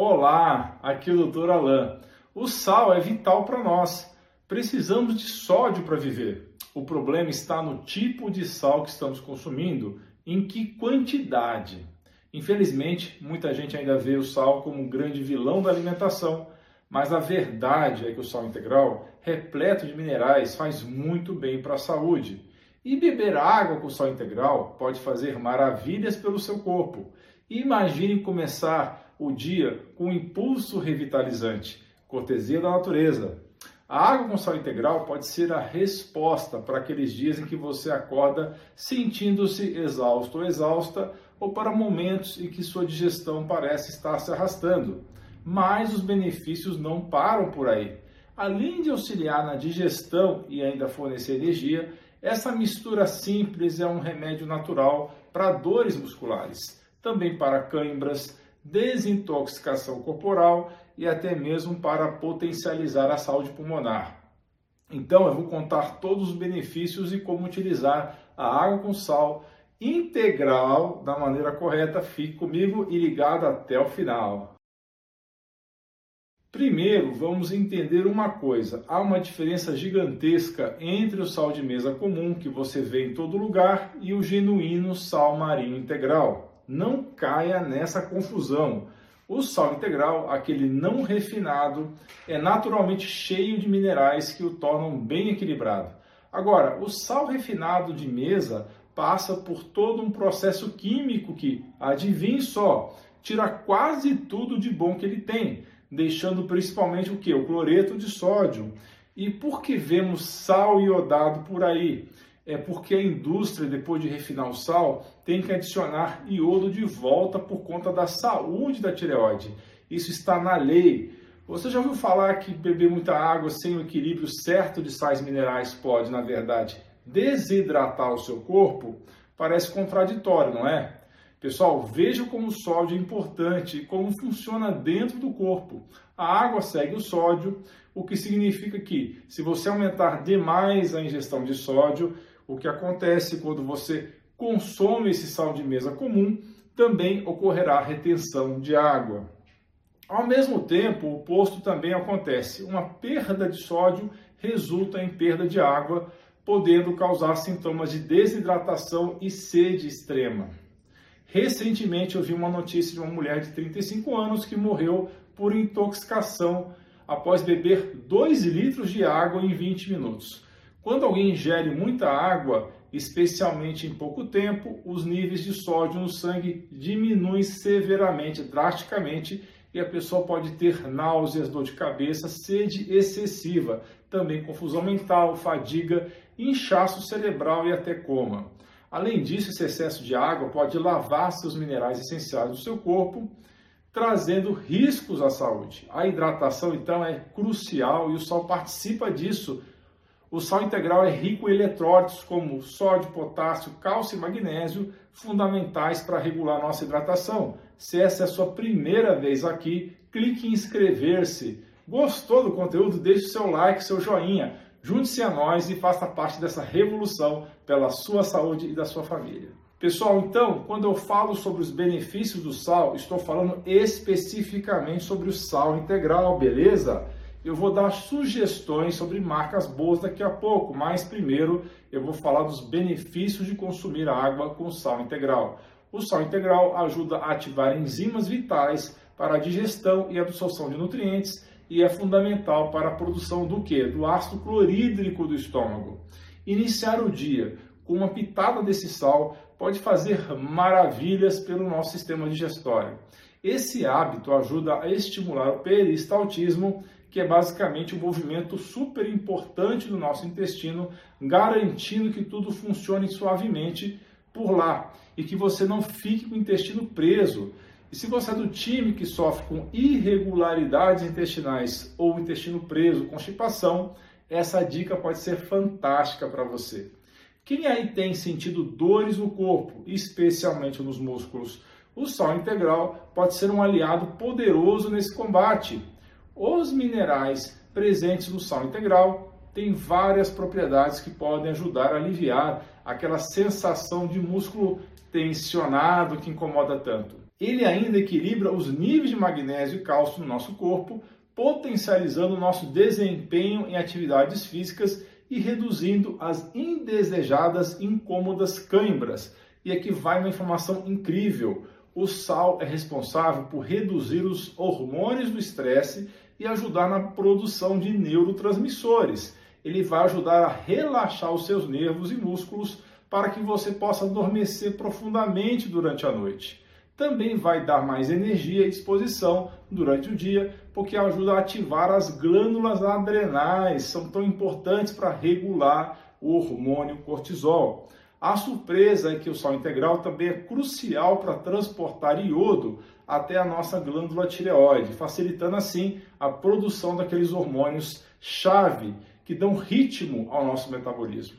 Olá, aqui é o Dr. Alain. O sal é vital para nós. Precisamos de sódio para viver. O problema está no tipo de sal que estamos consumindo, em que quantidade. Infelizmente, muita gente ainda vê o sal como um grande vilão da alimentação, mas a verdade é que o sal integral, repleto de minerais, faz muito bem para a saúde. E beber água com sal integral pode fazer maravilhas pelo seu corpo. Imagine começar o dia com um impulso revitalizante, cortesia da natureza. A água com sal integral pode ser a resposta para aqueles dias em que você acorda sentindo-se exausto ou exausta, ou para momentos em que sua digestão parece estar se arrastando. Mas os benefícios não param por aí. Além de auxiliar na digestão e ainda fornecer energia, essa mistura simples é um remédio natural para dores musculares, também para câimbras, desintoxicação corporal e até mesmo para potencializar a saúde pulmonar. Então, eu vou contar todos os benefícios e como utilizar a água com sal integral da maneira correta. Fique comigo e ligado até o final. Primeiro, vamos entender uma coisa: há uma diferença gigantesca entre o sal de mesa comum que você vê em todo lugar e o genuíno sal marinho integral. Não caia nessa confusão. O sal integral, aquele não refinado, é naturalmente cheio de minerais que o tornam bem equilibrado. Agora, o sal refinado de mesa passa por todo um processo químico que, adivinhe só, tira quase tudo de bom que ele tem deixando principalmente o que? O cloreto de sódio. E por que vemos sal iodado por aí? É porque a indústria, depois de refinar o sal, tem que adicionar iodo de volta por conta da saúde da tireoide. Isso está na lei. Você já ouviu falar que beber muita água sem o equilíbrio certo de sais minerais pode, na verdade, desidratar o seu corpo? Parece contraditório, não é? Pessoal, veja como o sódio é importante e como funciona dentro do corpo. A água segue o sódio, o que significa que se você aumentar demais a ingestão de sódio, o que acontece quando você consome esse sal de mesa comum, também ocorrerá retenção de água. Ao mesmo tempo, o oposto também acontece. Uma perda de sódio resulta em perda de água, podendo causar sintomas de desidratação e sede extrema. Recentemente eu vi uma notícia de uma mulher de 35 anos que morreu por intoxicação após beber 2 litros de água em 20 minutos. Quando alguém ingere muita água, especialmente em pouco tempo, os níveis de sódio no sangue diminuem severamente, drasticamente, e a pessoa pode ter náuseas, dor de cabeça, sede excessiva, também confusão mental, fadiga, inchaço cerebral e até coma. Além disso, esse excesso de água pode lavar seus minerais essenciais do seu corpo, trazendo riscos à saúde. A hidratação, então, é crucial e o sal participa disso. O sal integral é rico em eletrólitos como sódio, potássio, cálcio e magnésio, fundamentais para regular nossa hidratação. Se essa é a sua primeira vez aqui, clique em inscrever-se. Gostou do conteúdo? Deixe seu like, seu joinha. Junte-se a nós e faça parte dessa revolução pela sua saúde e da sua família. Pessoal, então, quando eu falo sobre os benefícios do sal, estou falando especificamente sobre o sal integral, beleza? Eu vou dar sugestões sobre marcas boas daqui a pouco, mas primeiro eu vou falar dos benefícios de consumir água com sal integral. O sal integral ajuda a ativar enzimas vitais para a digestão e absorção de nutrientes e é fundamental para a produção do que? Do ácido clorídrico do estômago. Iniciar o dia com uma pitada desse sal pode fazer maravilhas pelo nosso sistema digestório. Esse hábito ajuda a estimular o peristaltismo, que é basicamente um movimento super importante do nosso intestino, garantindo que tudo funcione suavemente por lá e que você não fique com o intestino preso. E se você é do time que sofre com irregularidades intestinais ou intestino preso, constipação, essa dica pode ser fantástica para você. Quem aí tem sentido dores no corpo, especialmente nos músculos, o sal integral pode ser um aliado poderoso nesse combate. Os minerais presentes no sal integral têm várias propriedades que podem ajudar a aliviar aquela sensação de músculo tensionado que incomoda tanto. Ele ainda equilibra os níveis de magnésio e cálcio no nosso corpo, potencializando o nosso desempenho em atividades físicas e reduzindo as indesejadas incômodas câimbras. E aqui vai uma informação incrível. O sal é responsável por reduzir os hormônios do estresse e ajudar na produção de neurotransmissores. Ele vai ajudar a relaxar os seus nervos e músculos para que você possa adormecer profundamente durante a noite. Também vai dar mais energia e disposição durante o dia, porque ajuda a ativar as glândulas adrenais, são tão importantes para regular o hormônio cortisol. A surpresa é que o sal integral também é crucial para transportar iodo até a nossa glândula tireoide, facilitando assim a produção daqueles hormônios chave que dão ritmo ao nosso metabolismo.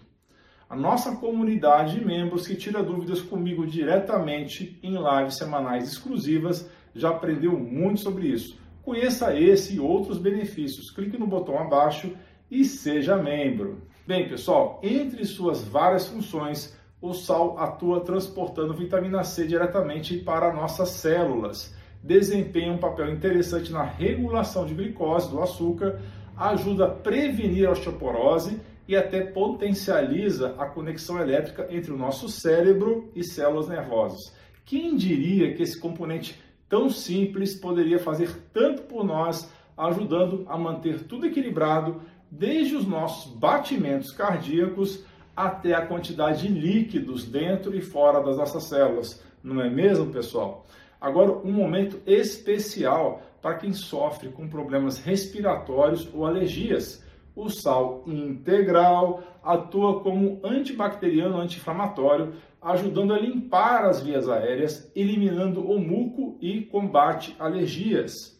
A nossa comunidade de membros que tira dúvidas comigo diretamente em lives semanais exclusivas já aprendeu muito sobre isso. Conheça esse e outros benefícios. Clique no botão abaixo e seja membro. Bem, pessoal, entre suas várias funções, o sal atua transportando vitamina C diretamente para nossas células. Desempenha um papel interessante na regulação de glicose do açúcar, ajuda a prevenir a osteoporose e até potencializa a conexão elétrica entre o nosso cérebro e células nervosas. Quem diria que esse componente tão simples poderia fazer tanto por nós, ajudando a manter tudo equilibrado desde os nossos batimentos cardíacos até a quantidade de líquidos dentro e fora das nossas células. Não é mesmo, pessoal? Agora, um momento especial para quem sofre com problemas respiratórios ou alergias. O sal integral atua como antibacteriano anti-inflamatório, ajudando a limpar as vias aéreas, eliminando o muco e combate alergias.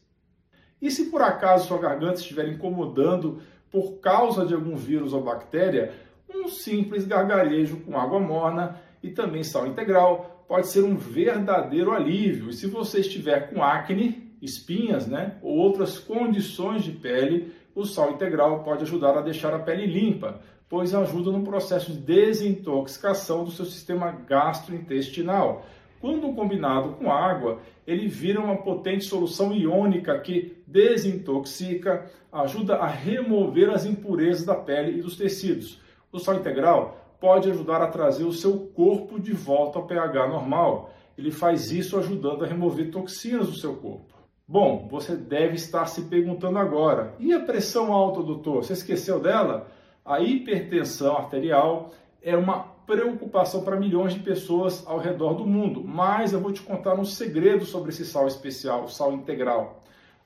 E se por acaso sua garganta estiver incomodando por causa de algum vírus ou bactéria, um simples gargarejo com água morna e também sal integral pode ser um verdadeiro alívio. E se você estiver com acne, espinhas, né, ou outras condições de pele, o sal integral pode ajudar a deixar a pele limpa, pois ajuda no processo de desintoxicação do seu sistema gastrointestinal. Quando combinado com água, ele vira uma potente solução iônica que desintoxica, ajuda a remover as impurezas da pele e dos tecidos. O sal integral pode ajudar a trazer o seu corpo de volta ao pH normal. Ele faz isso ajudando a remover toxinas do seu corpo. Bom, você deve estar se perguntando agora: e a pressão alta, doutor? Você esqueceu dela? A hipertensão arterial é uma preocupação para milhões de pessoas ao redor do mundo, mas eu vou te contar um segredo sobre esse sal especial, o sal integral.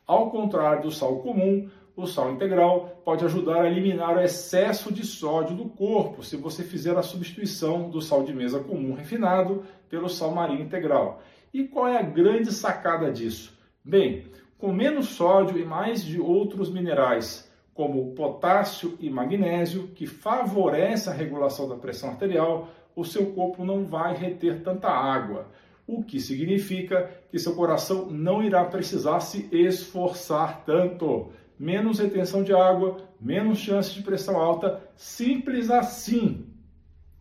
Ao contrário do sal comum, o sal integral pode ajudar a eliminar o excesso de sódio do corpo se você fizer a substituição do sal de mesa comum refinado pelo sal marinho integral. E qual é a grande sacada disso? Bem, com menos sódio e mais de outros minerais, como potássio e magnésio, que favorece a regulação da pressão arterial, o seu corpo não vai reter tanta água, o que significa que seu coração não irá precisar se esforçar tanto. Menos retenção de água, menos chance de pressão alta, simples assim.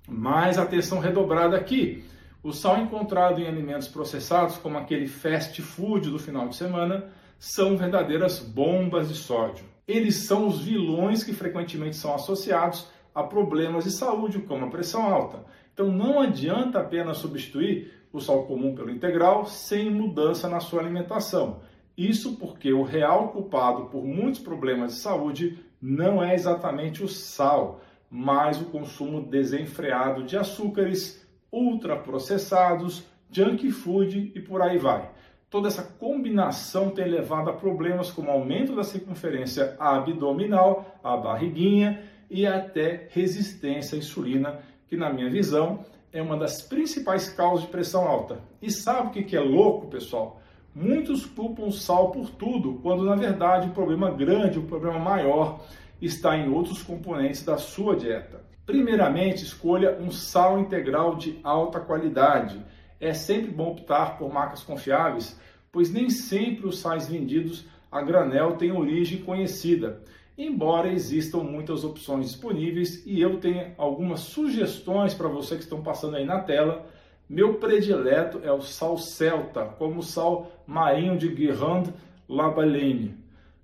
Mais atenção redobrada aqui. O sal encontrado em alimentos processados, como aquele fast food do final de semana, são verdadeiras bombas de sódio. Eles são os vilões que frequentemente são associados a problemas de saúde, como a pressão alta. Então não adianta apenas substituir o sal comum pelo integral sem mudança na sua alimentação. Isso porque o real culpado por muitos problemas de saúde não é exatamente o sal, mas o consumo desenfreado de açúcares, ultraprocessados, junk food e por aí vai. Toda essa combinação tem levado a problemas como aumento da circunferência abdominal, a barriguinha e até resistência à insulina, que na minha visão é uma das principais causas de pressão alta. E sabe o que é louco, pessoal? Muitos culpam o sal por tudo, quando na verdade o problema grande, o problema maior, está em outros componentes da sua dieta. Primeiramente, escolha um sal integral de alta qualidade. É sempre bom optar por marcas confiáveis, pois nem sempre os sais vendidos a granel têm origem conhecida, embora existam muitas opções disponíveis e eu tenho algumas sugestões para você que estão passando aí na tela, Meu predileto é o sal celta, como o sal marinho de Guérande la Baleine.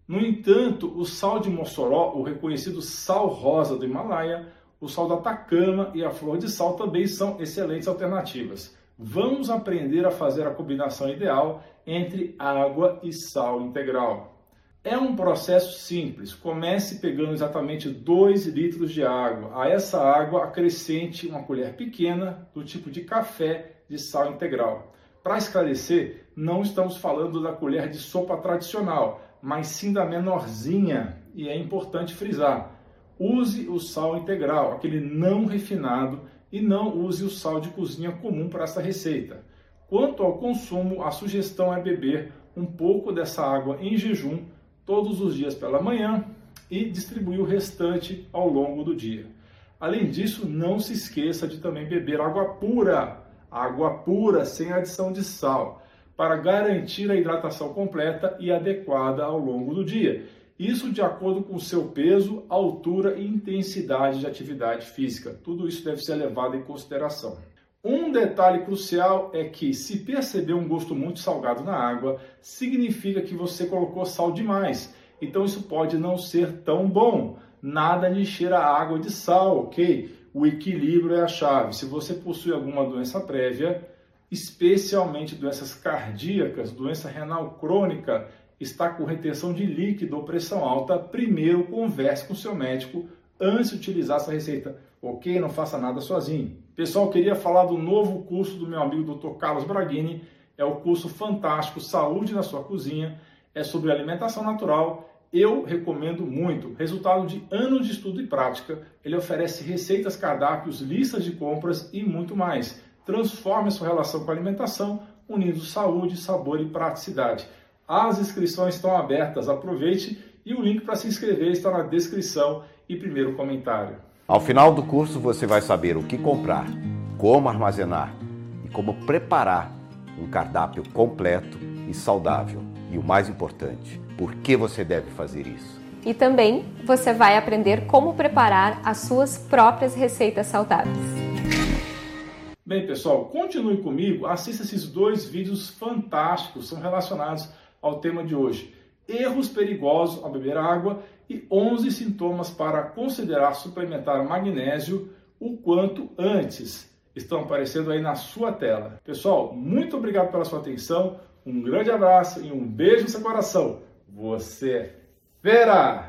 No entanto, o sal de Mossoró, o reconhecido sal rosa do Himalaia, o sal da Atacama e a flor de sal também são excelentes alternativas. Vamos aprender a fazer a combinação ideal entre água e sal integral. É um processo simples. Comece pegando exatamente 2 litros de água. A essa água acrescente uma colher pequena do tipo de café de sal integral. Para esclarecer, não estamos falando da colher de sopa tradicional, mas sim da menorzinha, e é importante frisar. Use o sal integral, aquele não refinado, e não use o sal de cozinha comum para essa receita. Quanto ao consumo, a sugestão é beber um pouco dessa água em jejum todos os dias pela manhã e distribuir o restante ao longo do dia. Além disso, não se esqueça de também beber água pura, água pura sem adição de sal, para garantir a hidratação completa e adequada ao longo do dia. Isso de acordo com o seu peso, altura e intensidade de atividade física. Tudo isso deve ser levado em consideração. Um detalhe crucial é que, se perceber um gosto muito salgado na água, significa que você colocou sal demais. Então, isso pode não ser tão bom. Nada de encher a água de sal, ok? O equilíbrio é a chave. Se você possui alguma doença prévia, especialmente doenças cardíacas, doença renal crônica, está com retenção de líquido ou pressão alta, primeiro converse com seu médico antes de utilizar essa receita, ok? Não faça nada sozinho. Pessoal, queria falar do novo curso do meu amigo Dr. Carlos Braghini. É o curso fantástico Saúde na sua cozinha. É sobre alimentação natural. Eu recomendo muito. Resultado de anos de estudo e prática. Ele oferece receitas, cardápios, listas de compras e muito mais. Transforme sua relação com a alimentação, unindo saúde, sabor e praticidade. As inscrições estão abertas. Aproveite e o link para se inscrever está na descrição e primeiro comentário. Ao final do curso você vai saber o que comprar, como armazenar e como preparar um cardápio completo e saudável. E o mais importante, por que você deve fazer isso. E também você vai aprender como preparar as suas próprias receitas saudáveis. Bem, pessoal, continue comigo, assista esses dois vídeos fantásticos, são relacionados ao tema de hoje erros perigosos ao beber água e 11 sintomas para considerar suplementar magnésio o quanto antes. Estão aparecendo aí na sua tela. Pessoal, muito obrigado pela sua atenção, um grande abraço e um beijo no seu coração. Você é fera!